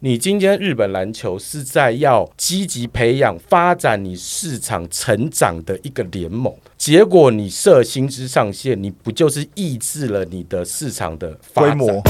你今天日本篮球是在要积极培养、发展你市场成长的一个联盟，结果你设薪资上限，你不就是抑制了你的市场的规模？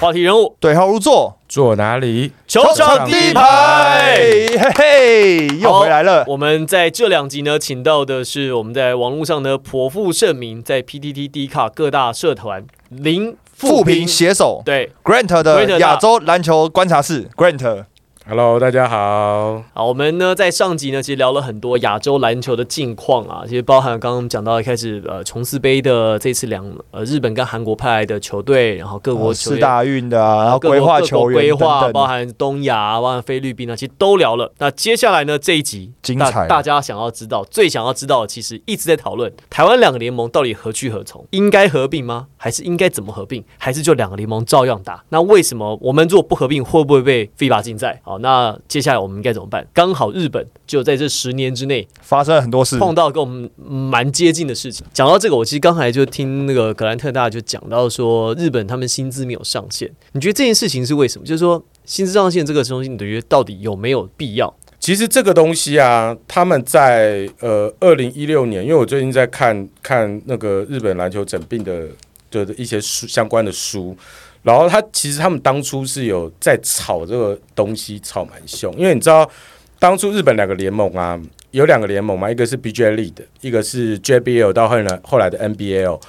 话题人物。对号入座，坐哪里？球场第一排，嘿嘿，又回来了。我们在这两集呢，请到的是我们在网络上呢颇负盛名，在 PTT、D 卡各大社团零富平。携手。对。Grant 的亚洲篮球观察室。Grant。Hello，大家好。好，我们呢在上集呢其实聊了很多亚洲篮球的近况啊，其实包含刚刚讲到一开始呃琼斯杯的这次两呃日本跟韩国派来的球队，然后各国四大运的啊，然后规划球员规划，包含东亚，包含菲律宾啊，其实都聊了。那接下来呢这一集精彩，大家想要知道最想要知道的，其实一直在讨论台湾两个联盟到底何去何从，应该合并吗？还是应该怎么合并？还是就两个联盟照样打？那为什么我们如果不合并，会不会被 FIBA 禁赛？好。那接下来我们应该怎么办？刚好日本就在这十年之内发生了很多事，碰到跟我们蛮接近的事情。讲到这个，我其实刚才就听那个格兰特大就讲到说，日本他们薪资没有上限。你觉得这件事情是为什么？就是说薪资上限这个东西，你觉得到底有没有必要？其实这个东西啊，他们在呃二零一六年，因为我最近在看看那个日本篮球整病的的一些书相关的书。然后他其实他们当初是有在炒这个东西，炒蛮凶。因为你知道，当初日本两个联盟啊，有两个联盟嘛，一个是 BJL 的一个是 JBL，到后来后来的 NBL。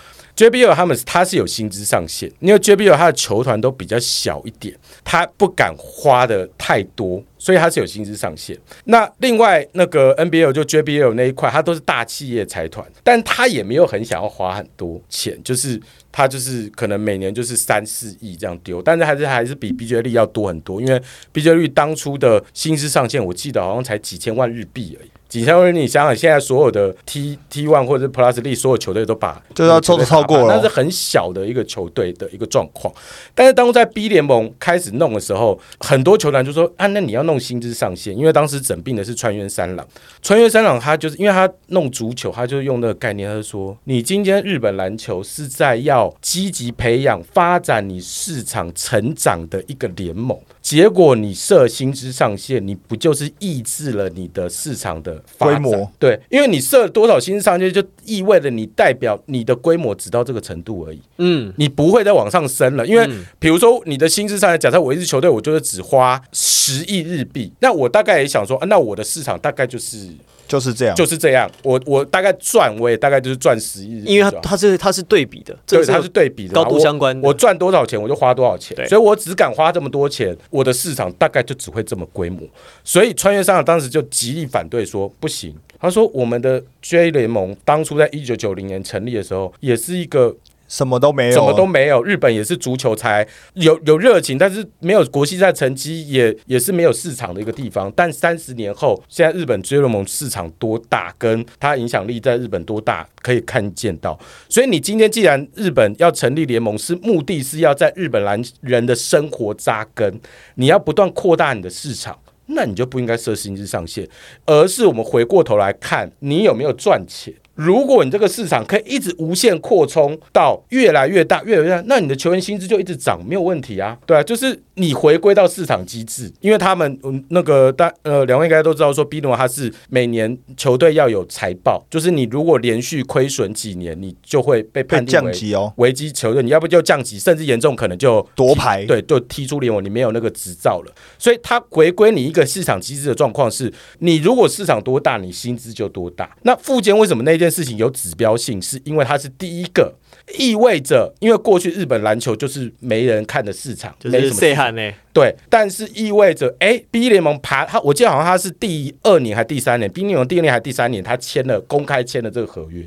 JBL 他们他是有薪资上限，因为 JBL 他的球团都比较小一点，他不敢花的太多，所以他是有薪资上限。那另外那个 NBL 就 JBL 那一块，他都是大企业财团，但他也没有很想要花很多钱，就是。他就是可能每年就是三四亿这样丢，但是还是还是比 BJ 率要多很多，因为 BJ 率当初的薪资上限，我记得好像才几千万日币而已。几千万，你想想，现在所有的 T T One 或者 Plus 力，所有球队都把就要超超过了，那是很小的一个球队的一个状况。但是当初在 B 联盟开始弄的时候，很多球团就说啊，那你要弄薪资上限，因为当时整病的是川原三郎。川原三郎他就是因为他弄足球，他就用那个概念，他就说你今天日本篮球是在要积极培养、发展你市场成长的一个联盟。结果你设薪资上限，你不就是抑制了你的市场的规模？对，因为你设多少薪资上限，就意味着你代表你的规模只到这个程度而已。嗯，你不会再往上升了。因为比如说你的薪资上限，假设我一支球队，我就是只花十亿日币，那我大概也想说，啊，那我的市场大概就是。就是这样，就是这样。我我大概赚，我也大概就是赚十亿，因为它它是它是对比的，对，它是对比的，高度相关。我赚多少钱，我就花多少钱，所以我只敢花这么多钱，我的市场大概就只会这么规模。所以穿越商当时就极力反对说不行。他说我们的 J 联盟当初在一九九零年成立的时候，也是一个。什么都没有，什么都没有。日本也是足球才有有热情，但是没有国际赛成绩，也也是没有市场的一个地方。但三十年后，现在日本追联盟市场多大，跟它影响力在日本多大，可以看见到。所以你今天既然日本要成立联盟，是目的是要在日本人人的生活扎根，你要不断扩大你的市场，那你就不应该设薪资上限，而是我们回过头来看你有没有赚钱。如果你这个市场可以一直无限扩充到越来越大、越来越大，那你的球员薪资就一直涨，没有问题啊。对啊，就是你回归到市场机制，因为他们嗯那个大呃两位应该都知道说，B 诺他是每年球队要有财报，就是你如果连续亏损几年，你就会被判定为危机球队，你要不就降级，甚至严重可能就夺牌，对，就踢出联盟，你没有那个执照了。所以他回归你一个市场机制的状况是，你如果市场多大，你薪资就多大。那附件为什么那件？事情有指标性，是因为它是第一个，意味着因为过去日本篮球就是没人看的市场，没什么呢。对，但是意味着，哎，B 联盟爬，他我记得好像他是第二年还第三年，B 联盟第二年还第三年，他签了公开签了这个合约。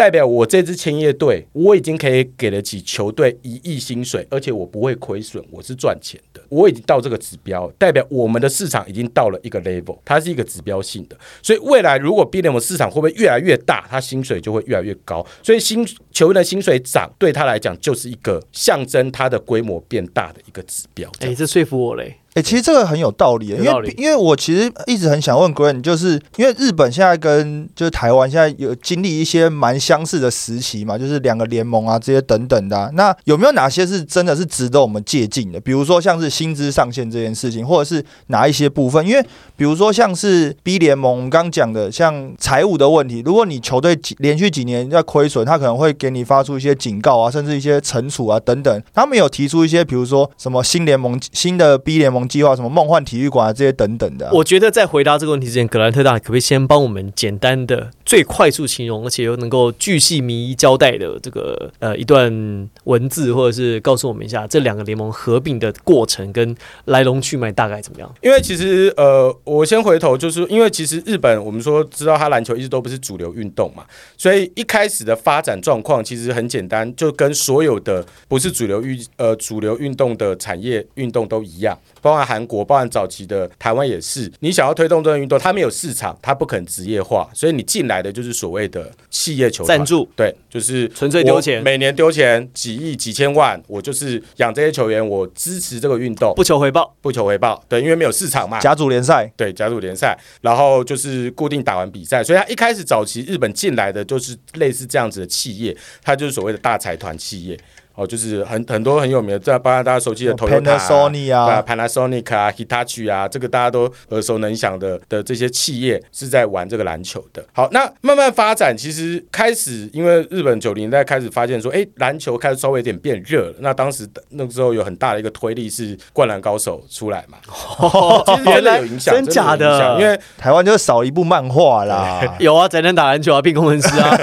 代表我这支签约队，我已经可以给得起球队一亿薪水，而且我不会亏损，我是赚钱的。我已经到这个指标，代表我们的市场已经到了一个 level，它是一个指标性的。所以未来如果 B 联盟市场会不会越来越大，它薪水就会越来越高。所以新球员的薪水涨，对他来讲就是一个象征他的规模变大的一个指标。哎，这说服我嘞。哎、其实这个很有道理，因为因为我其实一直很想问 Grant，就是因为日本现在跟就是台湾现在有经历一些蛮相似的时期嘛，就是两个联盟啊这些等等的啊、那有没有哪些是真的是值得我们借鉴的？比如说像是薪资上限这件事情，或者是哪一些部分？因为比如说像是 B 联盟，我们刚刚讲的像财务的问题，如果你球队几连续几年在亏损，他可能会给你发出一些警告啊，甚至一些惩处啊等等。他们有提出一些，比如说什么新联盟、新的 B 联盟计划，什么梦幻体育馆啊这些等等的啊、我觉得在回答这个问题之前，格兰特大可不可以先帮我们简单的、最快速形容，而且又能够巨细靡遗交代的这个呃一段文字，或者是告诉我们一下这两个联盟合并的过程跟来龙去脉大概怎么样？因为其实呃，我先回头就是因为其实日本我们说知道它篮球一直都不是主流运动嘛，所以一开始的发展状况其实很简单，就跟所有的不是主流运呃主流运动的产业运动都一样，包含韩国，包含早期的台湾也是。你想要推动这个运动，它没有市场，它不肯职业化，所以你进来的就是所谓的企业球团。赞助。对，就是纯粹丢钱。每年丢钱几亿几千万，我就是养这些球员，我支持这个运动，不求回报，不求回报，对，因为没有市场嘛。甲组联赛，对，甲组联赛，然后就是固定打完比赛，所以他一开始早期日本进来的就是类似这样子的企业，它就是所谓的大财团企业。哦，就是很很多很有名的，在包括大家熟悉的 Toyota 啊 Panasonic 啊 Panasonic 啊，Hitachi 啊，这个大家都耳熟能详的的这些企业是在玩这个篮球的。好，那慢慢发展，其实开始因为日本九零年代开始发现说，哎，篮球开始稍微有点变热了。那当时那个时候有很大的一个推力是《灌篮高手》出来嘛，其实真的有影响，真假的？因为台湾就是少一部漫画啦，有啊，宅男打篮球啊，变工程师啊，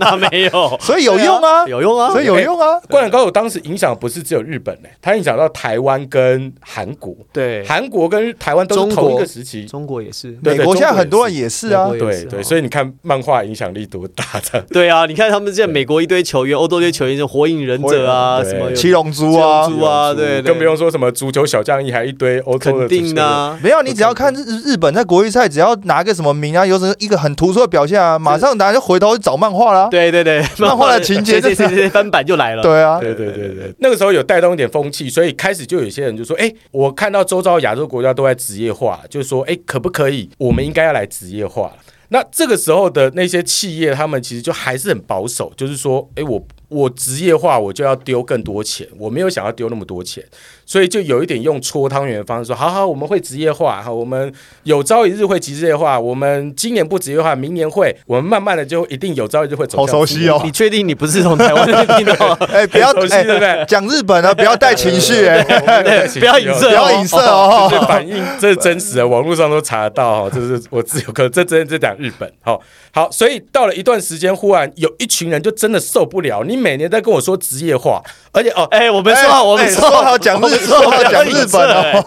那没有，所以有用啊，有用啊，所以有用啊。《灌篮高手》当时影响不是只有日本呢、它影响到台湾跟韩国，对，韩国跟台湾都中国是同一个时期。中国也是，对美国现在很多人也也是啊对对，哦所以你看漫画影响力多大的。对啊，你看他们现在美国一堆球员，欧洲一堆球员，就火影忍者啊，什么七龙珠啊七龙，珠啊对对更不用说什么足球小将一，还一堆欧洲的肯定的啊。啊。没有，你只要看日日本在国际赛，只要拿个什么名啊，有什么一个很突出的表现啊，马上大家就回头找漫画啦。对对对，漫画的情节谁谁谁谁翻版就来了。对啊，对对对对，那个时候有带动一点风气，所以开始就有些人就说：“哎，我看到周遭亚洲国家都在职业化，就说：哎，可不可以？我们应该要来职业化了。”那这个时候的那些企业，他们其实就还是很保守，就是说：“哎，我我职业化，我就要丢更多钱，我没有想要丢那么多钱。”所以就有一点用搓汤圆的方式说：“好好，我们会职业化，好，我们有朝一日会职业化，我们今年不职业化，明年会，我们慢慢的就一定有朝一日会走好熟悉哦你确定你不是从台湾听到？哎，不要很 熟悉对不对哎讲日本啊，不要带情绪哎，不要影射哦不要影射哦这。是反应，这是真实的，网络上都查得到哈。这是我自有可这真的在讲日本。好，好，所以到了一段时间，忽然有一群人就真的受不了，你每年在跟我说职业化，而且哦，哎，我们说好，我们说好讲日说要影日本哦。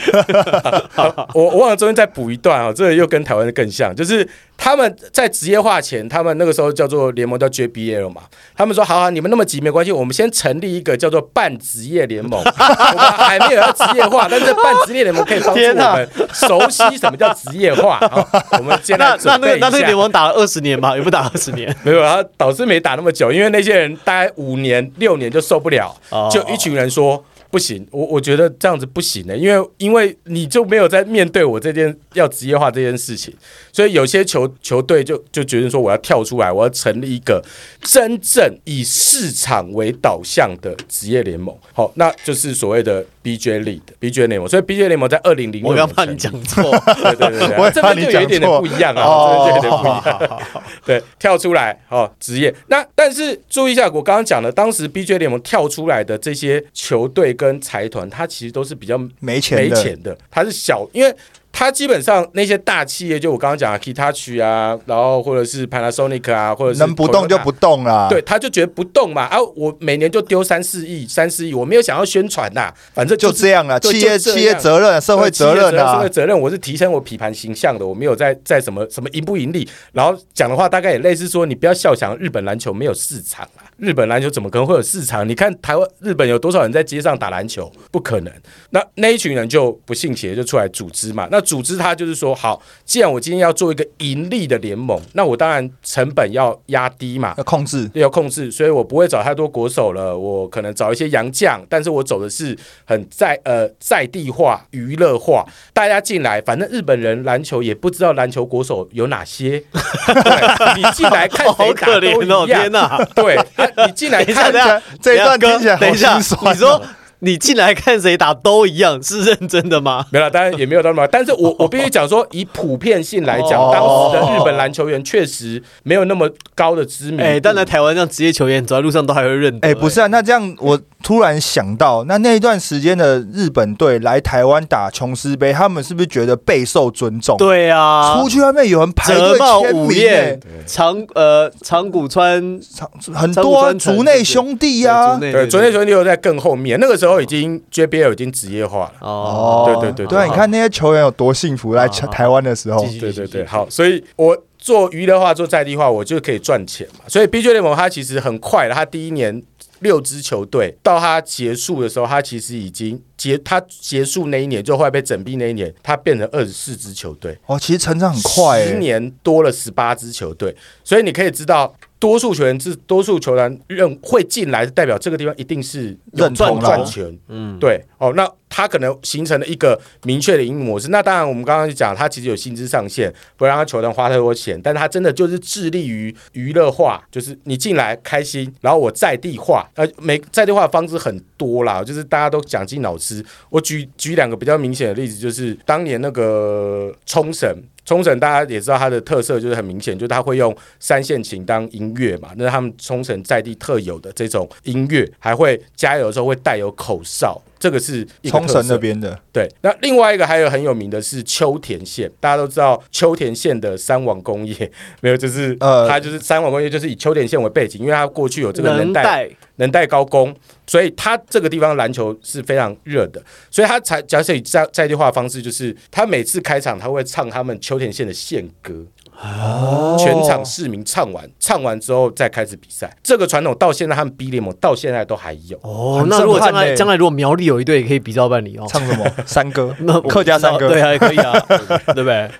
射我 我忘了中间再补一段啊，这个又跟台湾的更像，就是他们在职业化前，他们那个时候叫做联盟叫 JBL 嘛，他们说好好，你们那么急没关系，我们先成立一个叫做半职业联盟，我们还没有要职业化，但是半职业联盟可以帮助我们熟悉什么叫职业化啊。我们先来那那准备一那个那那个联盟打了二十年吧，也不打二十年，没有，他导致没打那么久，因为那些人大概五年、六年就受不了，哦就一群人说不行，我我觉得这样子不行的，因为因为你就没有在面对我这件要职业化这件事情，所以有些球球队就就决定说我要跳出来，我要成立一个真正以市场为导向的职业联盟。好，那就是所谓的 BJ League BJ 联盟，所以 BJ 联盟在二零零六我要怕你讲错。对对对 这边就有一点点不一样啊，哦这边就有点不一样。对，跳出来哦，职业。那但是注意一下，我刚刚讲的，当时 BJ 联盟跳出来的这些球队跟财团，他其实都是比较没钱的，没钱的，它是小，因为。它基本上那些大企业，就我刚刚讲的 Hitachi 啊，然后或者是 Panasonic 啊，或者是能不动就不动啦。对，他就觉得不动嘛，啊，我每年就丢三四亿，三四亿，我没有想要宣传呐，反正就是这样了，企业企业责任、社会责任啊社会，责任，我是提升我品牌形象的，我没有在在什么什么盈不盈利，然后讲的话大概也类似说，你不要笑想日本篮球没有市场啊，日本篮球怎么可能会有市场？你看台湾日本有多少人在街上打篮球？不可能。那那一群人就不信邪，就出来组织嘛。那组织它就是说，好，既然我今天要做一个盈利的联盟，那我当然成本要压低嘛，要控制。要控制，所以我不会找太多国手了，我可能找一些洋将，但是我走的是很在呃在地化、娱乐化，大家进来，反正日本人篮球也不知道篮球国手有哪些，对你进来看好谁打 都可怜哦！天，哪！对，啊你进来 看一下这一段听起来好等一下，心酸哦你说你进来看谁打都一样，是认真的吗？没有啦，当然也没有到那么，但是我 我必须讲说，以普遍性来讲，哦当时的日本篮球员确实没有那么高的知名度。哎，但在台湾这样职业球员走在路上都还会认得。哎、不是啊，那这样我突然想到，那那一段时间的日本队来台湾打琼斯杯，他们是不是觉得备受尊重？，对啊，出去外面有人排队签名、长呃长谷川长很多、啊、长谷川城族内兄弟呀、啊。对，竹内兄弟又在更后面，那个时候已经 JBL 已经职业化了。哦，对对对对。啊，你看那些球员有多幸福，来台湾的时候。对对对，好，所以我做娱乐化、做在地化，我就可以赚钱嘛。所以 BJ 联盟它其实很快了，它第一年六支球队到它结束的时候，它其实已经结，它结束那一年就后来被整闭那一年，它变成二十四支球队，哦，其实成长很快、十欸，年多了十八支球队，所以你可以知道。多数球员是多数球员认会进来，代表这个地方一定是有赚赚钱，嗯，对哦，那他可能形成了一个明确的营运模式。那当然，我们刚刚就讲，他其实有薪资上限，不让他球团花太多钱，但是他真的就是致力于娱乐化，就是你进来开心，然后我在地化，呃，每在地化的方式很多啦，就是大家都讲尽脑汁。我举举两个比较明显的例子，就是当年那个冲绳。冲绳大家也知道它的特色就是很明显，就是它会用三线琴当音乐嘛，那是他们冲绳在地特有的这种音乐，还会加油的时候会带有口哨，这个是一冲绳那边的，对，那另外一个还有很有名的是秋田县，大家都知道秋田县的三网工业，没有，就是呃它就是三网工业，就是以秋田县为背景，因为它过去有这个能代能带。高工，所以它这个地方篮球是非常热的，所以它才假设以在在地化的方式，就是他每次开场他会唱他们秋田县的县歌。哦全场市民唱完，唱完之后再开始比赛。这个传统到现在，他们 B 联盟到现在都还有。哦，那如果将来将来如果苗栗有一队可以比照办理哦，唱什么山歌 那客家山歌，对啊，也可以啊，对不对？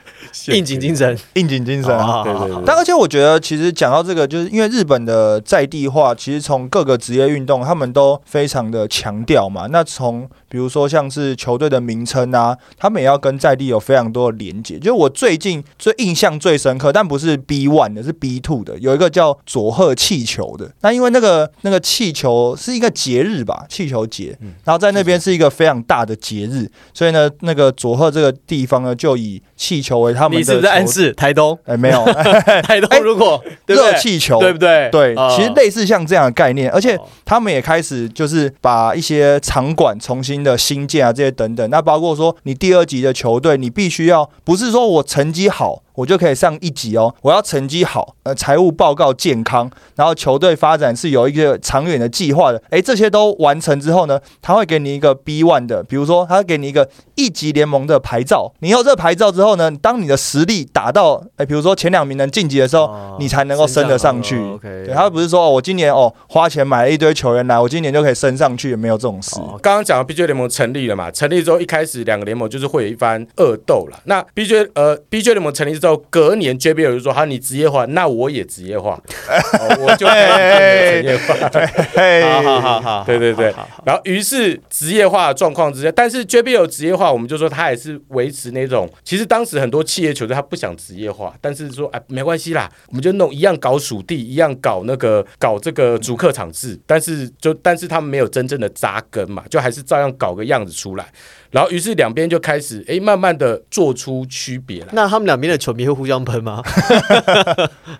应景精神，应景精神啊。对对对但而且我觉得，其实讲到这个，就是因为日本的在地化，其实从各个职业运动，他们都非常的强调嘛。那从比如说像是球队的名称啊，他们也要跟在地有非常多的连接。就是我最近最印象最深刻，但不是 B one 的，是 B two 的，有一个叫佐贺气球的。那因为那个那个气球是一个节日吧，气球节，然后在那边是一个非常大的节日，所以呢，那个佐贺这个地方呢，就以气球为他们的你是不是暗？示台东？哎，没有，台东如果？热气球，对不对？对，哦其实类似像这样的概念，而且哦他们也开始就是把一些场馆重新的新建啊，这些等等。那包括说你第二级的球队，你必须要不是说我成绩好。我就可以上一级哦，我要成绩好，呃，财务报告健康，然后球队发展是有一个长远的计划的。诶，这些都完成之后呢，他会给你一个 B one 的，比如说他会给你一个一级联盟的牌照。你有这个牌照之后呢，当你的实力达到，诶，比如说前两名能晋级的时候，哦你才能够升得上去。对，他不是说哦，我今年哦花钱买了一堆球员来，我今年就可以升上去，也没有这种事。哦刚刚讲的 BJ 联盟成立了嘛？成立之后，一开始两个联盟就是会有一番恶斗了。那 BJ 呃 BJ 联盟成立之后，隔年 JBL 就说：“好，你职业化，那我也职业化，哦、我就职业化。嘿好好好好，对对对然后于是职业化的状况之下，但是 JBL 职业化，我们就说他也是维持那种，其实当时很多企业球队他不想职业化，但是说哎没关系啦，我们就弄一样搞属地，一样搞那个搞这个主客场制，但是就但是他们没有真正的扎根嘛，就还是照样搞个样子出来。然后于是两边就开始哎慢慢的做出区别来，那他们两边的球迷会互相喷吗？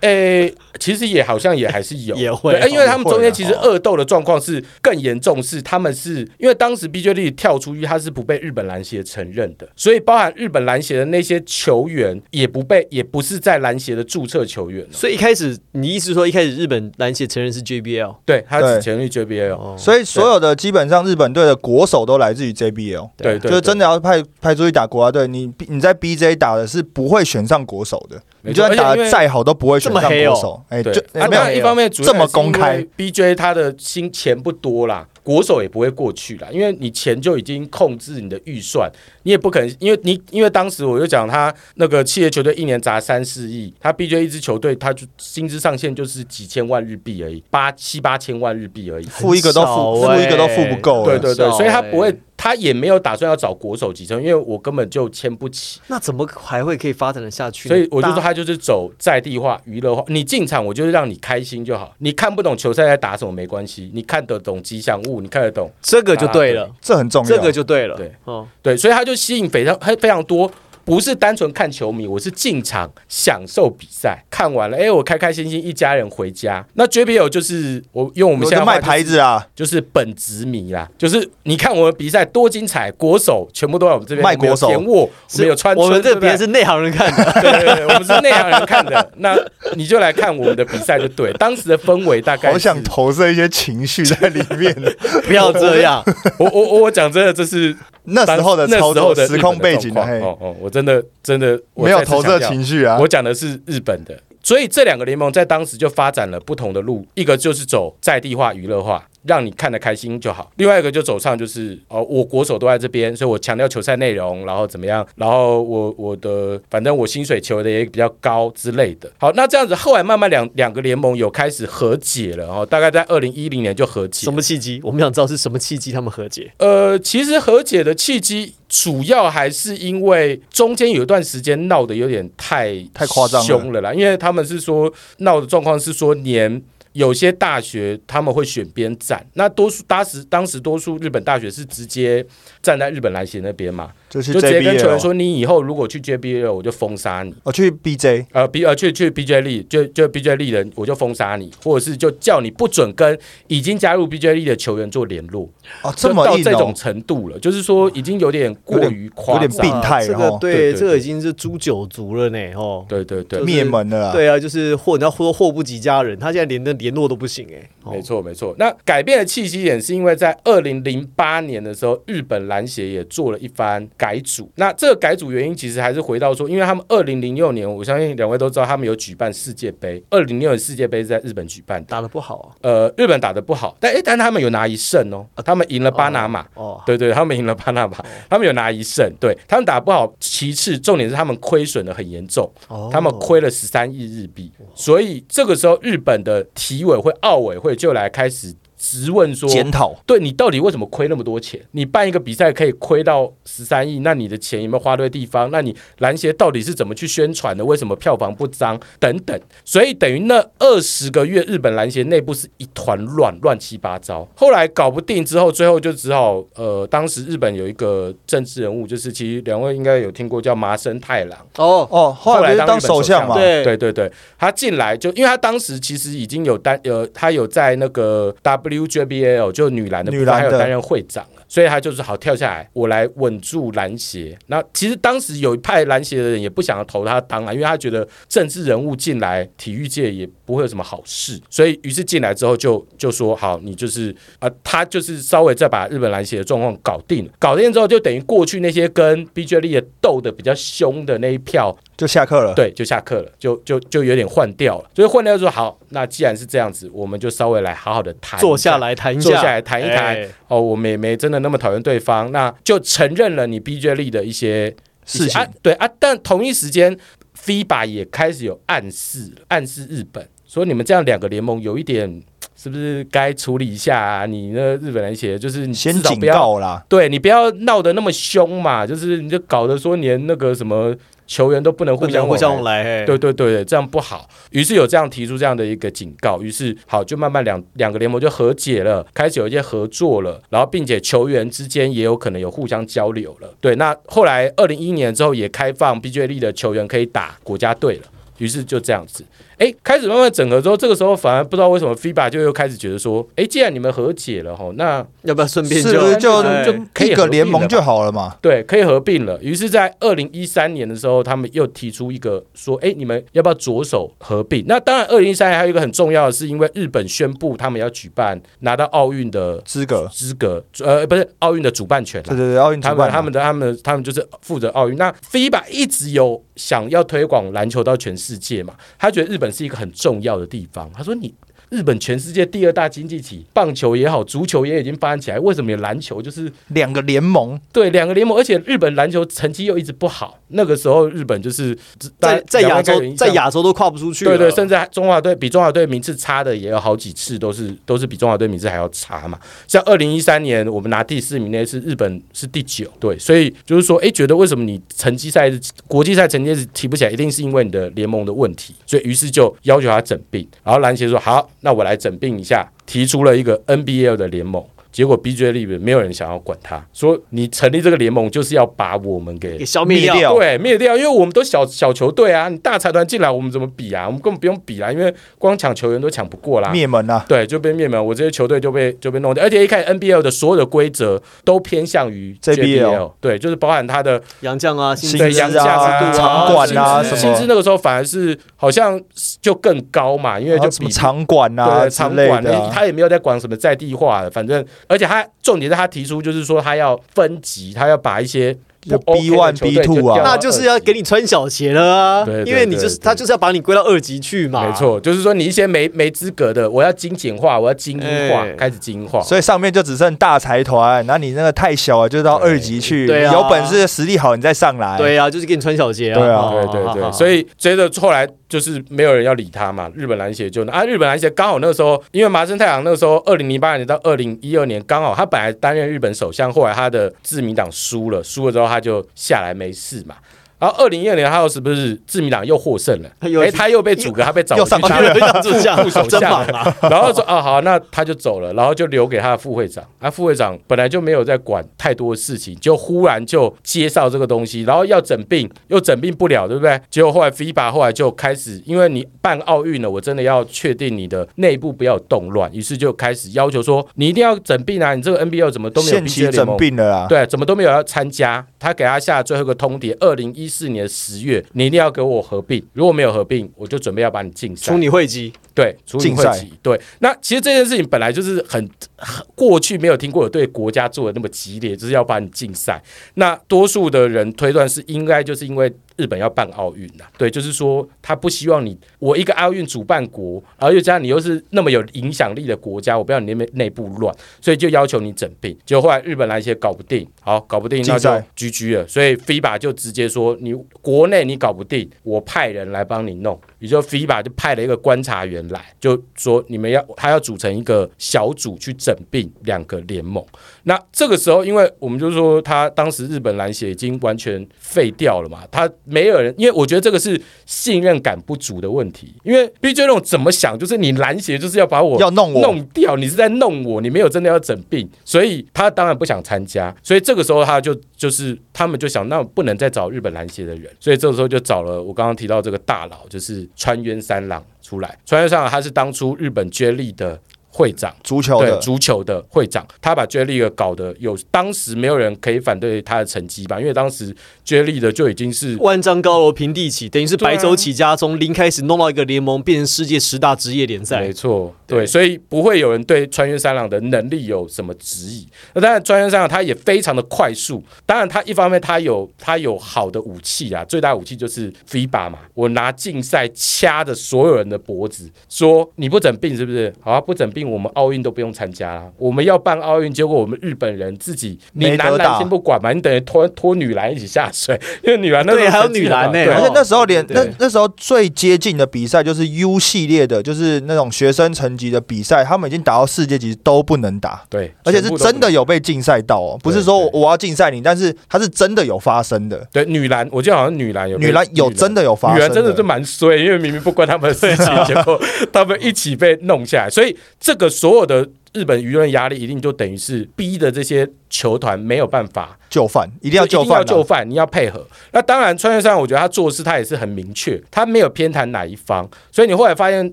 哎，其实也好像也还是有，也会对因为他们中间其实恶斗的状况是更严重，是他们是因为当时 B J D 跳出去，他是不被日本篮协承认的，所以包含日本篮协的那些球员也不被，也不是在篮协的注册球员哦，所以一开始你意思说一开始日本篮协承认是 JBL 对他只承认 JBL，哦，所以所有的基本上日本队的国手都来自于 JBL，对对，就是真的要派派出去打国家队，你你在 BJ 打的是不会选上国手的。你就算打的再好，都不会选上国手。哎，对就，啊，没有一方面主要这么公开，BJ 他的薪钱不多啦，国手也不会过去啦，因为你钱就已经控制你的预算，你也不可能，因为你因为当时我就讲他那个企业球队一年砸三四亿，他 BJ 一支球队他就薪资上限就是几千万日币而已，八七八千万日币而已。付一个都付，付一个都欸付不够。对对对，少所以他欸不会，他也没有打算要找国手集成，因为我根本就签不起。那怎么还会可以发展的下去？所以我就说他就是走在地化、娱乐化。你进场，我就是让你开心就好。你看不懂球赛在打什么没关系，你看得懂吉祥物，你看得懂，这个就对了，这很重要。这个就对了。对，哦，对，所以他就吸引非常非常多。不是单纯看球迷，我是进场享受比赛，看完了，哎，我开开心心一家人回家。那 JBL 就是我用我们现在话就是牌子啊，就是本职迷啦，就是你看我们比赛多精彩，国手全部都在我们这边，卖国手田沃，我们有穿，我们这边是内行人看的，对对对，我们是内行人看的，那你就来看我们的比赛就对。当时的氛围大概是好想投射一些情绪在里面。不要这样。我我我我讲真的，这是那时候的那时候的时空背景的哦哦，我真的真的我没有投射情绪啊我。讲的是日本的，所以这两个联盟在当时就发展了不同的路，一个就是走在地化、娱乐化，让你看得开心就好；另外一个就走上就是哦，我国手都在这边，所以我强调球赛内容，然后怎么样，然后我我的反正我薪水求的也比较高之类的。好，那这样子后来慢慢两两个联盟有开始和解了哦，大概在二零一零年就和解什。么契机？我们想知道是什么契机他们和解。呃，其实和解的契机主要还是因为中间有一段时间闹得有点太太夸张了凶了啦，因为他们是说闹的状况是说连。有些大学他们会选边站，那多数当时当时多数日本大学是直接站在日本篮协那边嘛，就是就直接跟球员说，你以后如果去 JBL 我就封杀你，我去 BJ，呃 B 呃去去 BJ 力就就 BJ 力人我就封杀你，或者是就叫你不准跟已经加入 BJ 力的球员做联络，哦，这么到这种哦，程度了，就是说已经有点过于夸有点张，病态这然后个对，对对这个已经是诛九族了呢。哦，对对对。就，是灭门了。对啊，就是祸，你要说祸不及家人，他现在连的联络都不行哎。哦没错没错。那改变的契机点是因为在二零零八年的时候，日本篮协也做了一番改组。那这个改组原因其实还是回到说，因为他们二零零六年，我相信两位都知道，他们有举办世界杯。二零零六年世界杯是在日本举办的。打得不好啊。呃，日本打得不好，但诶，但他们有拿一胜哦，他们赢了巴拿马。哦，对对，他们赢了巴拿马，他们有拿一胜，对他们打不好。其次，重点是他们亏损的很严重，哦他们亏了十三亿日币，所以这个时候日本的体委会、奥委会就来开始质问说。检讨对你到底为什么亏那么多钱？你办一个比赛可以亏到十三亿，那你的钱有没有花对地方？那你篮协到底是怎么去宣传的？为什么票房不彰？等等。所以等于那二十个月，日本篮协内部是一团乱，乱七八糟。后来搞不定之后，最后就只好呃，当时日本有一个政治人物，就是其实两位应该有听过叫麻生太郎。哦，哦，后来当当首相嘛？对对对对，他进来就因为他当时其实已经有担呃，他有在那个 WJBL 就女篮的部分女篮的还有担任会长了，所以他就是好跳下来，我来稳住篮协。那其实当时有一派篮协的人也不想要投他当啊，因为他觉得政治人物进来体育界也不会有什么好事，所以于是进来之后就就说好，你就是啊、他就是稍微再把日本篮协的状况搞定了，搞定之后就等于过去那些跟 BJ 力的斗的比较凶的那一票就下课了。对，就下课了，就就就有点换掉了。所以换掉就说好，那既然是这样子，我们就稍微来好好的谈，坐下。来谈一下，坐下来谈一谈哎哦，我们也没真的那么讨厌对方，那就承认了你 BJ 力的一些事情啊，对啊，但同一时间，FIBA 也开始有暗示了，暗示日本说你们这样两个联盟有一点。是不是该处理一下啊？你那日本人写就是你先警告啦，对你不要闹得那么凶嘛，就是你就搞得说连那个什么球员都不能互相互相往来对对对，这样不好。于是有这样提出这样的一个警告，于是好就慢慢两两个联盟就和解了，开始有一些合作了，然后并且球员之间也有可能有互相交流了。对，那后来二零一一年之后也开放 BJ 力的球员可以打国家队了。于是就这样子，哎，开始慢慢整合之后，这个时候反而不知道为什么 FIBA 就又开始觉得说，哎，既然你们和解了吼，那要不要顺便是不是就哎就可以一个合并了嘛联盟就好了嘛？对，可以合并了。于是，在二零一三年的时候，他们又提出一个说，哎，你们要不要着手合并？那当然，二零一三年还有一个很重要的是，因为日本宣布他们要举办拿到奥运的资格，资格，呃，不是奥运的主办权啦对对对，奥运主他们他们的他们他们就是负责奥运。那 FIBA 一直有想要推广篮球到全世界嘛，他觉得日本是一个很重要的地方。他说你。日本全世界第二大经济体，棒球也好，足球也已经发展起来，为什么有篮球就是两个联盟，对两个联盟？而且日本篮球成绩又一直不好，那个时候日本就是在在亚洲在亚。洲都跨不出去，对对，甚至还中华队比中华队名次差的也有好几次，都是都是比中华队名次还要差嘛。像二零一三年我们拿第四名那次，日本是第九，对，所以就是说，哎，觉得为什么你成绩赛国际赛成绩是提不起来，一定是因为你的联盟的问题，所以于是就要求他整病。然后篮协说好，那我来整并一下，提出了一个 NBL 的联盟。结果 BJ 里面没有人想要管他，说你成立这个联盟就是要把我们给给消灭掉。对，灭掉，因为我们都小小球队啊，你大财团进来，我们怎么比啊？我们根本不用比啦，因为光抢球员都抢不过啦。灭门啊！对，就被灭门，我这些球队就被就被弄掉，而且一开始 NBL 的所有的规则都偏向于 JBL 对，就是包含他的洋将啊，薪资啊、制度啊场馆啊薪资什么薪资那个时候反而是好像就更高嘛，因为就比场馆啊场馆他也没有在管什么在地化的，反正而且他重点是他提出就是说他要分级，他要把一些就 B one B two 啊那就是要给你穿小鞋了啊，对对因为你就是他就是要把你归到二级去嘛，没。错，就是说你一些没没资格的，我要精简化，我要精英化，哎开始精英化。所以上面就只剩大财团，那你那个太小了，就到二级去。对啊有本事实力好，你再上来。对啊，就是给你穿小鞋啊。对啊哦对对对，好好好所以接着后来就是没有人要理他嘛，日本篮协就啊，日本篮协刚好那个时候，因为麻生太郎那个时候二零零八年到二零一二年，刚好他本来担任日本首相，后来他的自民党输了，输了之后他就下来没事嘛。然后二零一二年他又是不是自民党又获胜了？哎，他又被阻隔，他被找去当副首真相！然后说啊好，那他就走了，然后就留给他的副会长。啊，副会长本来就没有在管太多的事情，就忽然就介绍这个东西，然后要整病又整病不了，对不对？结果后来 FIBA 后来就开始，因为你办奥运了，我真的要确定你的内部不要动乱，于是就开始要求说你一定要整病啊，你这个 NBL 怎么都没有限期整盟。并了啦。对，怎么都没有要参加。他给他下最后一个通牒，二零一四年十月，你一定要给我合并。如果没有合并，我就准备要把你禁赛除。你会籍，对，除你会籍。对，那其实这件事情本来就是很很过去没有听过有对国家做的那么激烈，就是要把你禁赛。那多数的人推断是应该就是因为日本要办奥运呐，对，就是说他不希望你我一个奥运主办国，然后又加上你又是那么有影响力的国家，我不要你那边内部乱，所以就要求你整并。结果后来日本来一些搞不定，好搞不定，那就 GG 了。所以 FIBA 就直接说你国内你搞不定，我派人来帮你弄。也就 FIBA 就派了一个观察员来，就说你们要他要组成一个小组去整并两个联盟。那这个时候，因为我们就说他当时日本篮协已经完全废掉了嘛，他没有人，因为我觉得这个是信任感不足的问题。因为 B J 那种怎么想，就是你篮协就是要把我要弄我弄掉，你是在弄我，你没有真的要整并，所以他当然不想参加。所以这个时候他就就是他们就想，那不能再找日本篮协的人，所以这个时候就找了我刚刚提到这个大佬，就是川渊三郎出来。川渊三郎他是当初日本 J 力的会长。足球的足球的会长，他把 J 力的搞得有，当时没有人可以反对他的成绩吧？因为当时 Jelly 的就已经是万丈高楼平地起，等于是白手起家，从零开始弄到一个联盟，变成世界十大职业联赛没。错，对对，所以不会有人对穿越三郎的能力有什么质疑。那当然，穿越三郎他也非常的快速。当然，他一方面他有他有好的武器啊，最大武器就是 FIBA 嘛，我拿竞赛掐着所有人的脖子，说你不整病是不是？好啊，不整并，我们奥运都不用参加啦。我们要办奥运，结果我们日本人自己，你男篮打先不管嘛，你等于拖拖女篮一起下水，因为女篮那时候对还有女篮呢而且那时候连那那时候最接近的比赛就是 U 系列的，就是那种学生层级的比赛，他们已经打到世界级都不能打，对，而且是真的有被禁赛到哦，不是说我要禁赛你，但是它是真的有发生的。对女篮，我记得好像女篮有被女篮有真的有发生女篮真的是蛮衰，因为明明不关他们的事情，结果他们一起被弄下来，所以这个所有的日本舆论压力一定就等于是逼的这些球团没有办法就范，一定要就一定要范、啊。就范，你要配合。那当然，穿越上我觉得他做事他也是很明确，他没有偏袒哪一方，所以你后来发现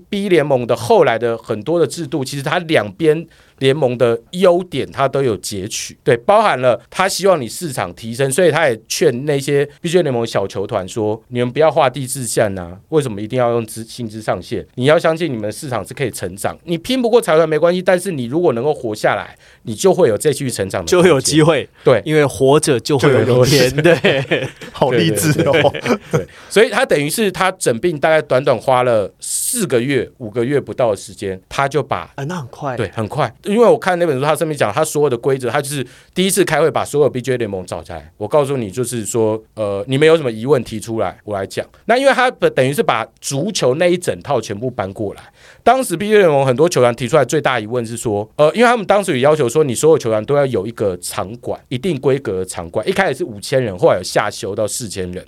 B 联盟的后来的很多的制度，其实他两边。联盟的优点，他都有截取，对，包含了他希望你市场提升，所以他也劝那些 B 联盟小球团说，你们不要画地自限呐，为什么一定要用资薪资上限？你要相信你们的市场是可以成长，你拼不过财团没关系，但是你如果能够活下来，你就会有继续成长的，就会有机会。对。因为活着就会有明天，对，好励志哦！对，所以他等于是他整病大概短短花了四个月、五个月不到的时间，他就把啊，那很快，对很快，因为我看那本书，他上面讲他所有的规则，他就是第一次开会把所有 BJ 联盟找下来，我告诉你，就是说，呃，你们有什么疑问提出来，我来讲。那因为他等于是把足球那一整套全部搬过来。当时 BJ 联盟很多球员提出来最大疑问是说，呃，因为他们当时有要求说，你所有球员都要有一个场馆，一定规格的场馆，一开始是五千人，后来有下修到四千人。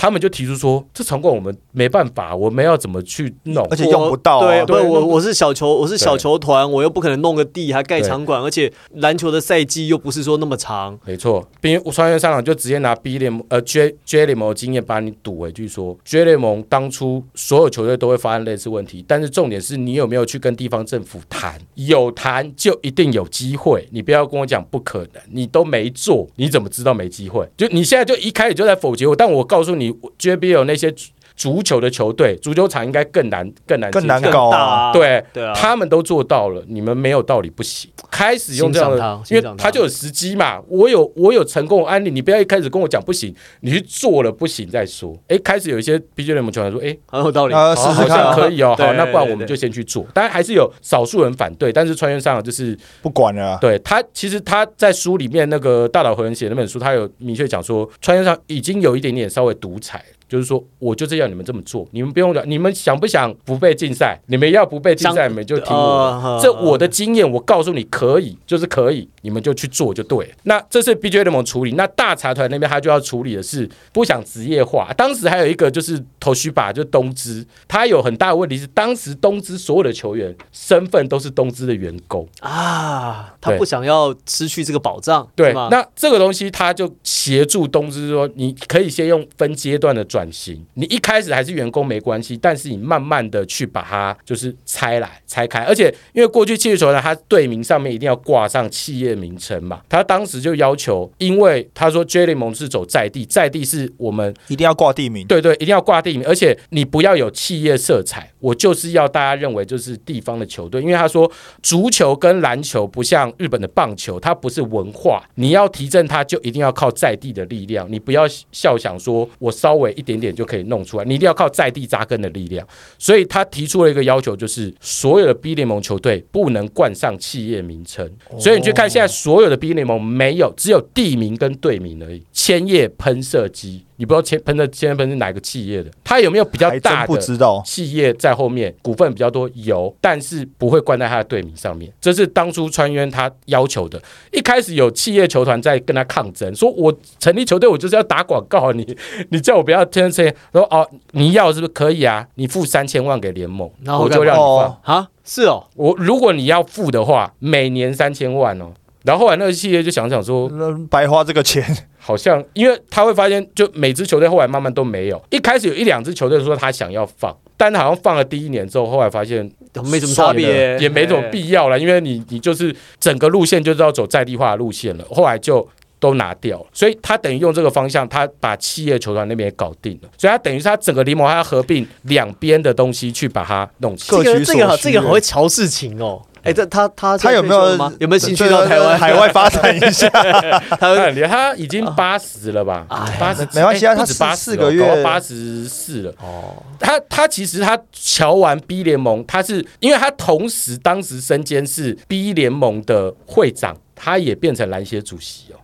他们就提出说，这场馆我们没办法，我们要怎么去弄？而且用不到、啊。对，我我是小球，我是小球团，我又不可能弄个地还盖场馆，而且篮球的赛季又不是说那么长。没错，并穿越商场就直接拿 B 联盟呃 J J 联盟的经验把你堵回去说，J 联盟当初所有球队都会发生类似问题，但是重点是你有没有去跟地方政府谈，有谈就一定有机会，你不要跟我讲不可能，你都没做，你怎么知道没机会？就你现在就一开始就在否决我，但我告诉你，JBL 那些足球的球队，足球场应该更难更难更难搞啊对，对啊，他们都做到了，你们没有道理不行。开始用这样的因为他他就有时机嘛。我有我有成功的案例，你不要一开始跟我讲不行，你去做了不行再说。哎，开始有一些 B J 联盟球员说，哎，很有道理。啊，试好好试看可以哦，对好，那不然我们就先去做。当然还是有少数人反对，但是穿越上就是不管了啊。对他，其实他在书里面那个大岛和人写那本书，他有明确讲说，穿越上已经有一点点稍微独裁。就是说，我就是要你们这么做，你们不用讲，你们想不想不被禁赛？你们要不被禁赛，你们就听我。呃这我的经验，我告诉你可以，就是可以，你们就去做就对了。那这是 BJ 联盟处理，那大财团那边他就要处理的是不想职业化。当时还有一个就是头须把，就东芝，他有很大的问题是，当时东芝所有的球员身份都是东芝的员工。啊，他不想要失去这个保障，对吗，那这个东西他就协助东芝说，你可以先用分阶段的转型，你一开始还是员工没关系，但是你慢慢的去把它就是拆来拆开，而且因为过去企业球呢，它队名上面一定要挂上企业名称嘛，他当时就要求，因为他说 J 联盟是走在地，在地是我们一定要挂地名。对对，一定要挂地名，而且你不要有企业色彩。我就是要大家认为就是地方的球队，因为他说足球跟篮球不像日本的棒球，它不是文化，你要提振它就一定要靠在地的力量，你不要笑想说我稍微一点点就可以弄出来，你一定要靠在地扎根的力量。所以他提出了一个要求，就是所有的 B 联盟球队不能冠上企业名称。所以你去看现在所有的 B 联盟没有，只有地名跟队名而已，千叶喷射机。你不知道千喷的千叶喷是哪个企业的？他有没有比较大的知道。企业在后面，股份比较多有，但是不会冠在他的队名上面。这是当初川渊他要求的。一开始有企业球团在跟他抗争，说我成立球队，我就是要打广告，你 你叫我不要天天说哦，你要是不是可以啊？你付三千万给联盟，然后我就让你放。哦啊，是哦，我如果你要付的话，每年三千万哦。然后后来那个企业就想想说，白花这个钱，好像因为他会发现，就每支球队后来慢慢都没有。一开始有一两支球队说他想要放，但好像放了第一年之后，后来发现没什么差别，也没什么哎。必要了，因为你你就是整个路线就是要走在地化的路线了，后来就。都拿掉了，所以他等于用这个方向，他把企业球团那边也搞定了，所以他等于是他整个联盟他要合并两边的东西去把它弄起来。这个这个好这个需好会瞧事情哦。哎，这他他他有没有有没有兴趣到台湾海外发展一下？他他很厉害，他已经八十了吧？八十没关系啊他四不止八四个月八十四了。哦，他他其实他瞧完 B 联盟，他是因为他同时当时身兼是 B 联盟的会长，他也变成篮协主席哦。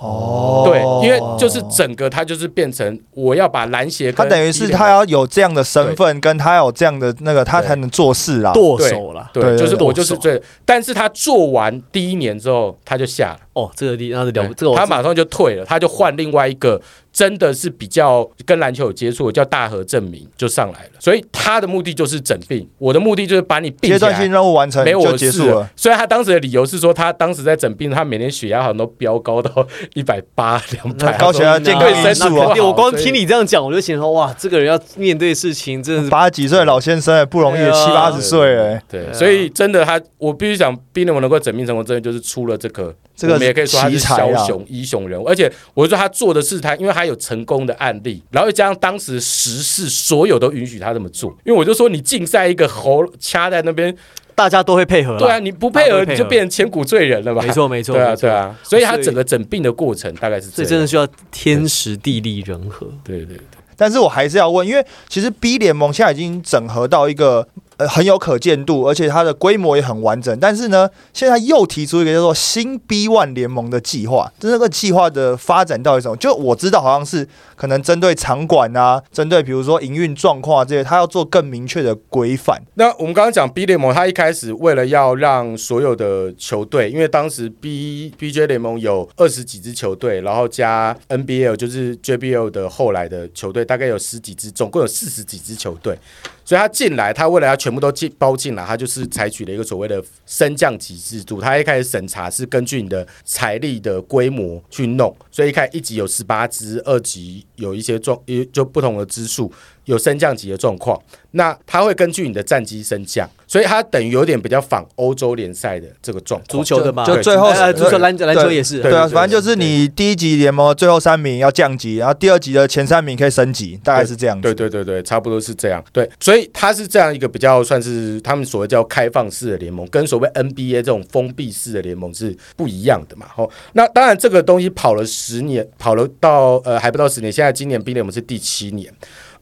哦对，因为就是整个他就是变成我要把篮协他等于是他要有这样的身份，跟他有这样的那个，他才能做事啦。剁手了。对，对对就是我就是剁手最，但是他做完第一年之后他就下了。哦，这个地那是了不，这个我他马上就退了，他就换另外一个真的是比较跟篮球有接触的，叫大和证明就上来了。所以他的目的就是整病，我的目的就是把你阶段性。任务完成没我的事了结束了。。所以他当时的理由是说，他当时在整病，他每天血压好像都飙高到一百八、两百，高血压健康对因素啊身体不好那我光听你这样讲，我就想说，哇，这个人要面对事情真的是八十几岁的老先生也不容易，七八十岁哎，对，所以真的他，我必须讲，冰联盟能够整命成功，真的就是出了这个，这个我们也可以说他是枭雄、英雄人物。而且我说他做的是他，因为他有成功的案例，然后又加上当时时事，所有都允许他这么做。因为我就说你竞赛一个喉掐在那边，大家都会配合。对啊，你不配合你就变成千古罪人了吧？没错没错，对啊，对，啊，所以他整个整病的过程大概是这样。这真的需要天时地利人和。对对对，但是我还是要问，因为其实 B 联盟现在已经整合到一个呃很有可见度，而且它的规模也很完整。但是呢，现在又提出一个叫做新 B One 联盟的计划，这个计划的发展到底是什么？就我知道好像是可能针对场馆啊，针对比如说营运状况啊这些，它要做更明确的规范。那我们刚刚讲 B 联盟，它一开始为了要让所有的球队，因为当时 B BJ 联盟有二十几支球队，然后加 NBL 就是 JBL 的后来的球队，大概有十几支，总共有四十几支球队。所以他进来，他为了要全全部都进包进来，他就是采取了一个所谓的升降级制度。他一开始审查是根据你的财力的规模去弄，所以一开始一级有十八支，二级有一些状，也就不同的支数有升降级的状况。那它会根据你的战绩升降，所以它等于有点比较仿欧洲联赛的这个状况。足球的嘛，就最后呃足球篮篮球也是，对对啊，反正就是你第一级联盟最后三名要降级，然后第二级的前三名可以升级，大概是这样。对对对对，差不多是这样。对，所以它是这样一个比较算是他们所谓叫开放式的联盟，跟所谓 NBA 这种封闭式的联盟是不一样的嘛。吼，那当然这个东西跑了十年，跑了到呃还不到十年，现在今年 B 联盟是第七年。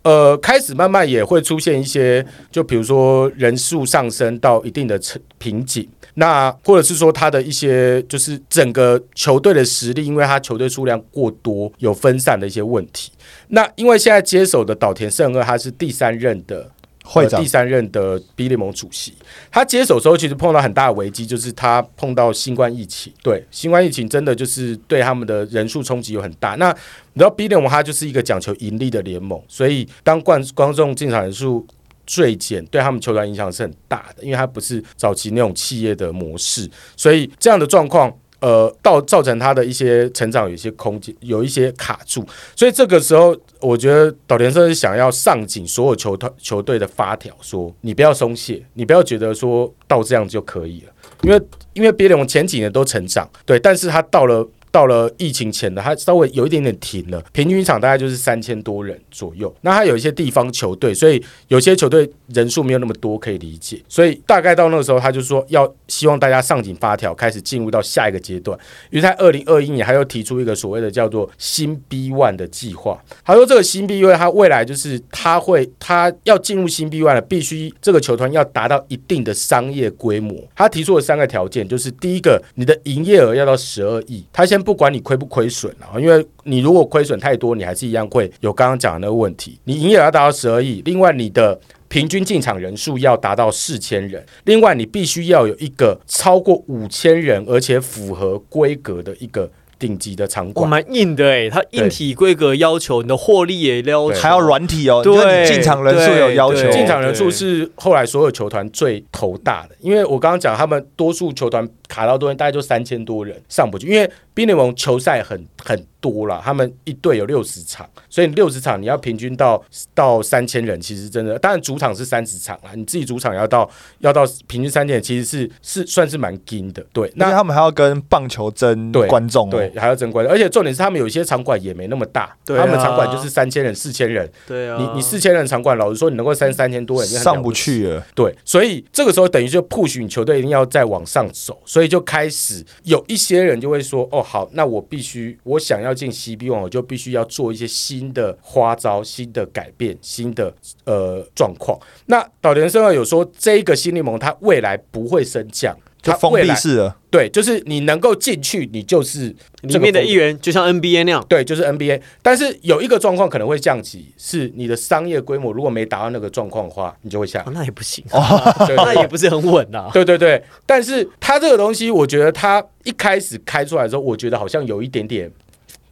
呃，开始慢慢也会出现一些，就比如说人数上升到一定的瓶颈，那或者是说他的一些就是整个球队的实力，因为他球队数量过多，有分散的一些问题。那因为现在接手的岛田胜二，他是第三任的会长第三任的 B 联盟主席。他接手之后，其实碰到很大的危机，就是他碰到新冠疫情。对，新冠疫情真的就是对他们的人数冲击有很大。那你知道 B 联盟它就是一个讲求盈利的联盟，所以当观观众进场人数锐减，对他们球团影响是很大的，因为它不是早期那种企业的模式，所以这样的状况。呃，到造成他的一些成长有一些空间，有一些卡住，所以这个时候，我觉得岛田社是想要上紧所有球团球队的发条，说你不要松懈，你不要觉得说到这样就可以了，因为因为别人前几年都成长，对，但是他到了。到了疫情前的，他稍微有一点点停了，平均一场大概就是三千多人左右。那他有一些地方球队，所以有些球队人数没有那么多，可以理解。所以大概到那个时候，他就说要希望大家上紧发条，开始进入到下一个阶段。于是在二零二一年，他又提出一个所谓的叫做新 B One 的计划。他说这个新 B One，他未来就是他会他要进入新 B One 了，必须这个球团要达到一定的商业规模。他提出了三个条件，就是第一个，你的营业额要到十二亿。他先不管你亏不亏损啊，因为你如果亏损太多，你还是一样会有刚刚讲的那个问题。你营业额达到十二亿，另外你的平均进场人数要达到四千人，另外你必须要有一个超过五千人，而且符合规格的一个顶级的场我馆。蛮硬的哎，它硬体规格要求，你的获利也要求，还要软体哦，对进场人数有要求，进场人数是后来所有球团最头大的，因为我刚刚讲他们多数球团卡到多人，大概就三千多人上不去，因为冰联盟球赛很很多了，他们一队有六十场，所以六十场你要平均到到三千人，其实真的，当然主场是三十场啦，你自己主场要到要到平均三千人，其实是是算是蛮紧的，对，那那他们还要跟棒球争对观众、哦，对，还要争关，而且重点是他们有一些场馆也没那么大，对啊他们场馆就是三千人、四千人，对啊，你你四千人场馆，老实说，你能够三三千多人，已经很了上不起去了。对，所以这个时候等于就 push 你球队一定要再往上走，所以就开始有一些人就会说，哦，好，那我必须，我想要进 CB 网，我就必须要做一些新的花招、新的改变、新的呃状况。那岛田生二有说，这一个新联盟它未来不会升降。它未来闭式的。对，就是你能够进去，你就是里面的一员。就像 NBA 那样，对，就是 NBA，但是有一个状况可能会降级，是你的商业规模如果没达到那个状况的话，你就会下哦。那也不行，对那也不是很稳呐。对对对，但是它这个东西，我觉得它一开始开出来的时候，我觉得好像有一点点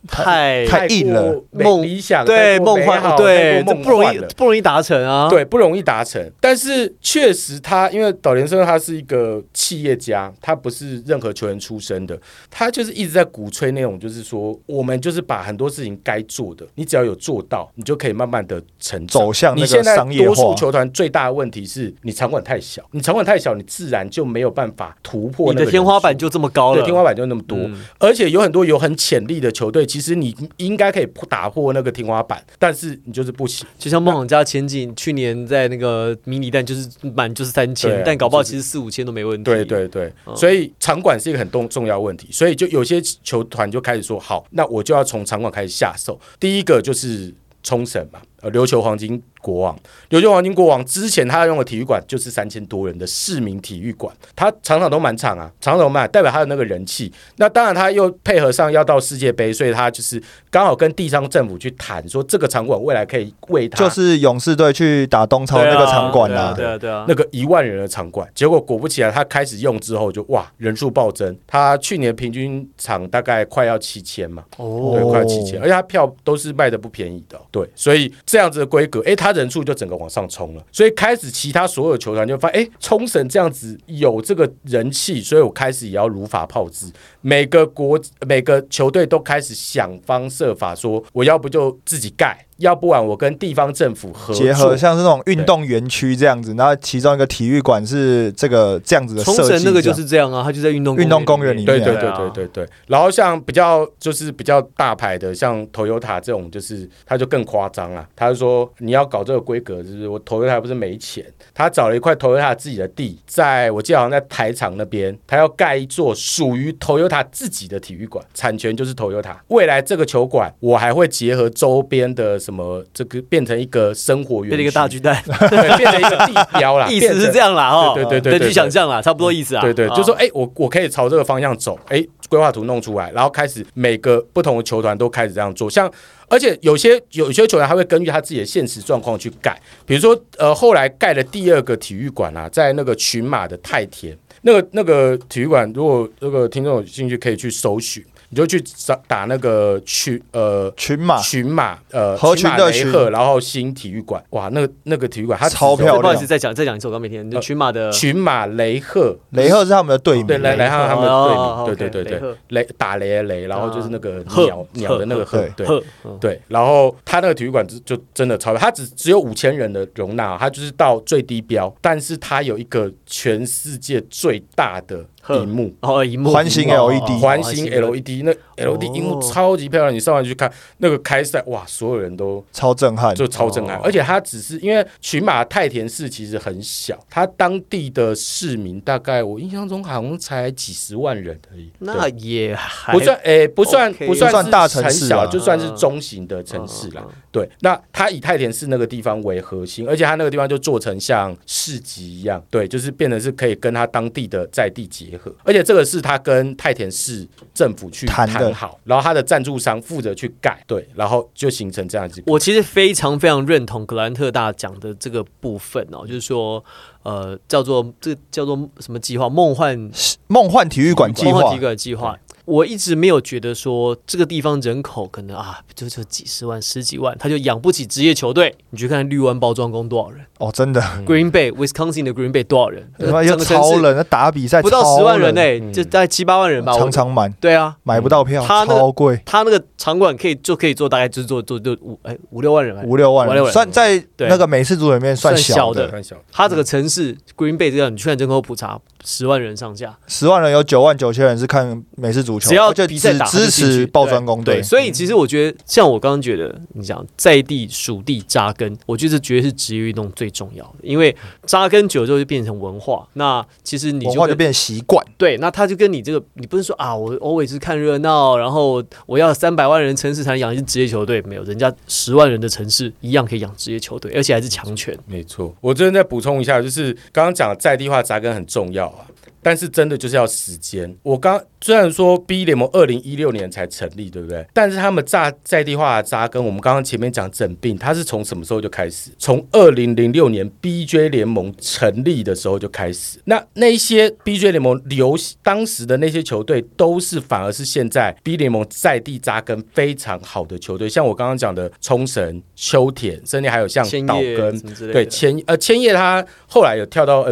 太太硬了梦理想，对梦幻，对，这不容易不容易达成啊。对，不容易达成。但是确实他，因为岛田生他是一个企业家，他不是任何球员出身的，他就是一直在鼓吹那种，就是说我们就是把很多事情该做的，你只要有做到，你就可以慢慢的成长你现在多数球团最大的问题是你场馆太小，你场馆太小，你自然就没有办法突破你的天花板就这么高了，对，天花板就那么多，嗯而且有很多有很潜力的球队，其实你应该可以打破那个天花板，但是你就是不行。就像梦想家前景去年在那个迷你蛋就是满就是三千但搞不好其实四五千都没问题。对对对，嗯所以场馆是一个很重重要问题，所以就有些球团就开始说，好，那我就要从场馆开始下手。第一个就是冲绳嘛，呃，琉球黄金国王，琉球黄金国王之前他用的体育馆就是三千多人的市民体育馆，他场场都满场啊，场场都满，代表他的那个人气。那当然他又配合上要到世界杯，所以他就是刚好跟地方政府去谈，说这个场馆未来可以为他就是勇士队去打东超那个场馆对啊啦，对啊对啊，那个一万人的场馆，结果果不其然，他开始用之后就哇人数暴增，他去年平均场大概快要七千嘛，哦对，快要七千，而且他票都是卖的不便宜的哦、对，所以这样子的规格，诶，他人数就整个往上冲了，所以开始其他所有球团就发现，诶，冲绳这样子有这个人气，所以我开始也要如法炮制，每个国每个球队都开始想方设法说，我要不就自己盖，要不然我跟地方政府合作结合像是那种运动园区这样子，然后其中一个体育馆是这个这样子的冲设计，绳那个就是这样啊，他就在运动运动公园里面对对对啊对对对，然后像比较就是比较大牌的，像 Toyota 这种，就是他就更夸张了。他就说你要搞这个规格，就是我 Toyota 不是没钱，他找了一块 Toyota 自己的地，在我记得好像在台场那边，他要盖一座属于 Toyota 自己的体育馆，产权就是 Toyota。未来这个球馆，我还会结合周边的什么，这个变成一个生活园，变成一个大巨蛋，对，变成一个地标啦，意思是这样。样啦哈，对对对根据想象啦，差不多意思啊。对对，啊就说哎、我我可以朝这个方向走，哎、规划图弄出来，然后开始每个不同的球团都开始这样做，像。而且有些有些球员他会根据他自己的现实状况去盖，比如说呃后来盖的第二个体育馆啊，在那个群马的太田，那个那个体育馆，如果那个听众有兴趣可以去搜寻，你就去找打那个群呃群马。群马呃合群的群雷鹤，然后新体育馆，哇，那个那个体育馆它超漂亮。不好意思，再讲再讲一次，我刚没听。群马的群马雷赫雷赫是他们的队名，对，来来看看他们的哦队名，对对对对。雷打雷的雷，然后就是那个鹤鸟鸟的那个鹤鹤，对。对，然后他那个体育馆就就真的超大，它只只有五千人的容纳，他就是到最低标，但是他有一个全世界最大的荧幕。哦，荧幕环形哦 LED 环形 LED，那 LED 荧幕哦超级漂亮，你上完去看那个开赛，哇，所有人都超震撼，就超震撼。哦，而且它只是因为群马太田市其实很小，它当地的市民大概我印象中好像才几十万人而已，那也还不算诶、不算不算大城市啊。小就算是中型的城市啦。对，那它以太田市那个地方为核心，而且它那个地方就做成像市集一样，对，就是变得是可以跟它当地的在地结合，而且这个是他跟太田市政府去谈的谈好，然后他的赞助商负责去盖，对，然后就形成这样子。我其实非常非常认同格兰特大讲的这个部分哦，就是说，呃，叫做这叫做什么计划？梦幻梦幻体育馆计划梦幻体育，馆计划。我一直没有觉得说这个地方人口可能啊，就就几十万、十几万，他就养不起职业球队。你去看绿湾包装工多少人、哦，真的，g r e e n Bay Wisconsin 的 Green Bay 多少人？他妈又整个城市超人，那打比赛不到十万人。呢、嗯。就大概七八万人吧。我常常满，对啊，买不到票，他那个超贵，他那个场馆可以就可以做大概就是做做就五哎五六万人。五六万人，五六万算在那个美式足球里面算小的。的，很小，它这个城市 Green Bay 这样，你去看人口普查，十万人上下。十万人有九万九千人是看美式足足球，只要就比赛支持爆砖工队，。所以其实我觉得，像我刚刚觉得，你讲在地属地扎根，我觉得这绝对是职业运动最重要的，因为扎根久了之后就变成文化。那其实你文化就变习惯，对，那他就跟你这个，你不是说啊，我 always 是看热闹，然后我要三百万人城市才能养一支职业球队，没有，人家十万人的城市一样可以养职业球队，而且还是强权。没错，我这边再补充一下，就是刚刚讲的在地化扎根很重要啊，但是真的就是要时间。我刚虽然说 B 联盟二零一六年才成立，对不对？但是他们炸在地化的扎根，我们刚刚前面讲整病，它是从什么时候就开始？从二零零六年 BJ 联盟成立的时候就开始。那那些 BJ 联盟留当时的那些球队，都是反而是现在 B 联盟在地扎根非常好的球队，像我刚刚讲的冲绳、秋田，甚至还有像岛根对千呃千叶他后来有跳到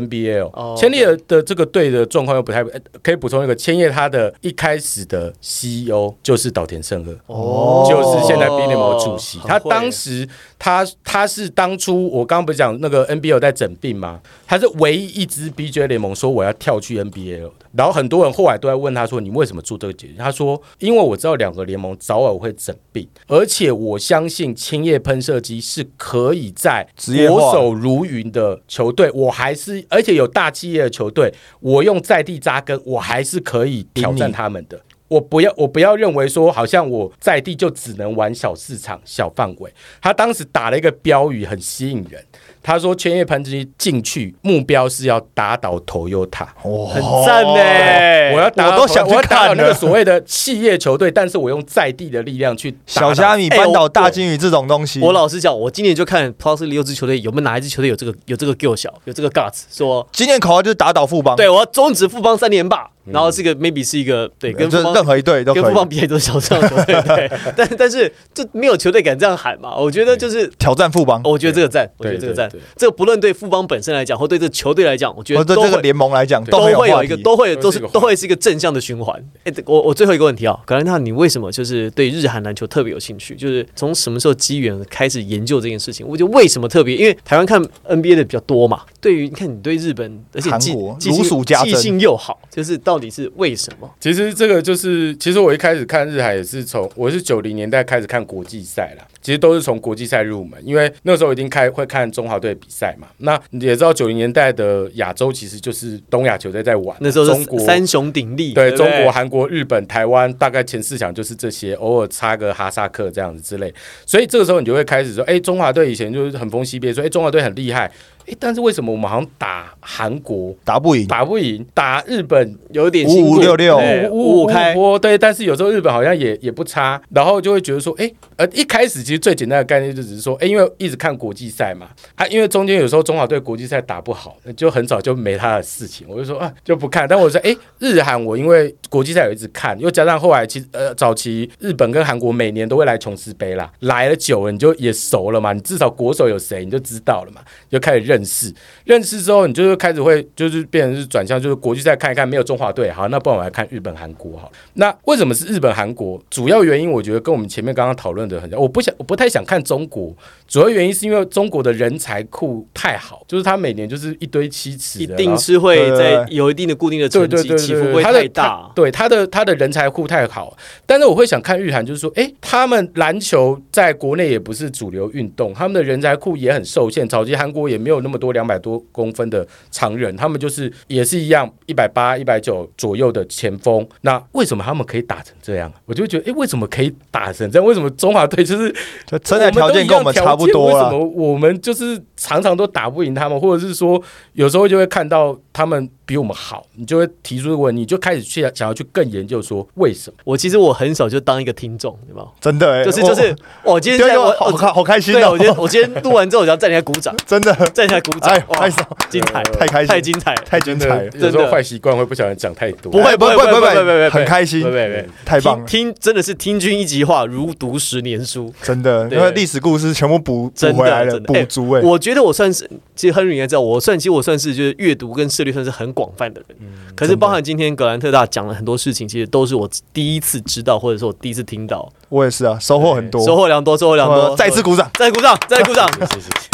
哦千叶的这个队的状况又不太，呃可以补充一个，千叶他的一开始的 CEO 就是岛田胜二。哦就是现在 B 联盟的主席，他当时他他是当初我刚刚不是讲那个 NBA 有在整病吗？他是唯一一支 BJ 联盟说我要跳去 NBA 的，然后很多人后来都在问他说你为什么做这个决定？他说因为我知道两个联盟早晚会整并，而且我相信青叶喷射机是可以在职业化国手如云的球队，我还是而且有大企业的球队，我用在地扎根，我还是可以挑战他们的。我不要，我不要认为说，好像我在地就只能玩小市场、小范围。他当时打了一个标语，很吸引人。他说：“千叶喷机进去，目标是要打倒 Toyota。哦很赞呢。我要打，我都想去我要打那个所谓的企业球队，但是我用在地的力量去小虾米哎扳倒大金鱼这种东西，我老实讲，我今年就看 Plus 六支球队有没有哪一支球队有这个有这个 g 小有这个 guts，说今年口号就是打倒富邦，对我要终止富邦三连霸，然后这个 maybe 是一个对跟富邦就任何一队都跟富邦比起来都是小上球队，对，但但是这没有球队敢这样喊嘛？我觉得就是。挑战富邦，我觉得这个赞，我觉得这个赞对对对，这个不论对富邦本身来讲，或对这个球队来讲，我觉得都会或者这个联盟来讲都会有一个，都会都是都会是一个正向的循环。哎、我我最后一个问题啊，格兰纳，你为什么就是对日韩篮球特别有兴趣？就是从什么时候机缘开始研究这件事情？我觉得为什么特别？因为台湾看 NBA 的比较多嘛。对于你看你对日本，而且记韩国如数家珍记性又好，就是到底是为什么？其实这个就是，其实我一开始看日海也是从我是九零年代开始看国际赛啦，其实都是从国际赛入门，因为那时候一定开会看中华队比赛嘛。那你也知道九零年代的亚洲其实就是东亚球队在玩，那时候中国三雄鼎立，对中国、韩国、日本、台湾，大概前四强就是这些，偶尔插个哈萨克这样子之类。所以这个时候你就会开始说，哎，中华队以前就是很风西边，说，哎，中华队很厉害，哎，但是为什么我们好像打韩国打不赢，打不赢，打日本有点五辛苦五六六。对五五五五开，波，对，但是有时候日本好像也也不差，然后就会觉得说，哎，呃，一开始其实最简单的概念就只是说，哎，因为一直看国际赛嘛，啊，因为中间有时候中华队国际赛打不好，就很早就没他的事情，我就说啊就不看。但我说，哎，日韩我因为国际赛有一直看，又加上后来其实呃早期日本跟韩国每年都会来琼斯杯啦，来了久了你就也熟了嘛，你至少国手有谁你就知道了嘛，就开始认识，认识之后你就是开始会就是变成是转向，就是国际赛看一看没有中华队，好，那不然我来看日本、韩国好。那为什么是日本、韩国？主要原因我觉得跟我们前面刚刚讨论的很像，我不想我不太想看中国，主要原因是因为中国的人才库太好，就是他每年就是一堆七尺，一定是会在有一定的固定的成绩，起伏不会太大他。对他的他的人才库太好，但是我会想看日韩，就是说，诶，他们篮球在国内也不是主流运动，他们的人才库也很受限。早期韩国也没有那么多两百多公分的常人，他们就是也是一样一百八、一百九左右的前锋。那为什么他们可以打成这样？我就觉得，诶，为什么可以打成这样？为什么中华队就是就真的条件跟我们差不多了。为什么我们就是常常都打不赢他们，或者是说有时候就会看到他们比我们好，你就会提出问，你就开始去想要去更研究说为什么？我其实我很少就当一个听众，对吧？真的欸，就是就是，我今天，在我好开好开心对，哦！我今天我今天录完之后，我就要站起来鼓掌，真的。站起来鼓掌哎，，哇拍手，精彩，太开心。太精彩。了，太精彩了，有时候坏习惯会不小心讲太多。不会哎不会不会不不会不会很开心。不，会不会太棒了，听听真的是听君一席话，如读十年书。真的，因为历史故事全部补补真的补足哎。我觉得我算是，其实亨利应该知道，我算其实我算是就是阅读跟涉猎算是很广泛的人。可是包含今天格兰特大讲了很多事情，其实都是我第一次知道，或者说我第一次听到，我也是啊，收获很多，收获良多，收获良多呃。再次鼓掌。再鼓掌，再鼓掌！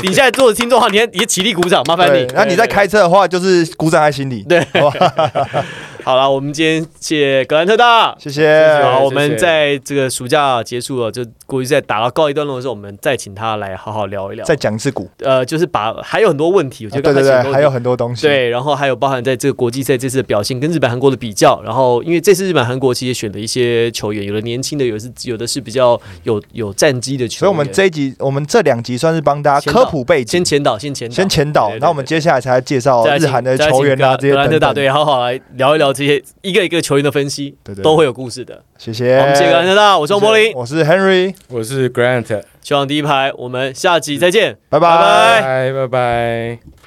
你现在做的听众的话，你也你也起立鼓掌，麻烦你。那你在开车的话，就是鼓掌在心里。对 好了，我们今天谢谢格兰特大。谢谢。好，我们在这个暑假结束了，就国际赛打到告一段落的时候，我们再请他来好好聊一聊。再讲一次股，呃，就是把还有很多问题，我觉啊得对对对，还有很多东西。对，然后还有包含在这个国际赛这次的表现跟日本、韩国的比较，然后因为这次日本、韩国其实也选了一些球员，有的年轻的，有的是有的是比较有有战绩的球员。所以，我们这一集，我们这两集算是帮大家科普背景先，前导，先前导，先前导对对，对然后我们接下来才介绍日韩的球员啊，这些格格兰特等等。大队好好来聊一聊这些一个一个球员的分析，对对，都会有故事的。谢谢。我们谢谢格兰特大，我是王柏林，我是 Henry，我是 Grant，球场第一排，我们下集再见。拜拜拜拜拜拜。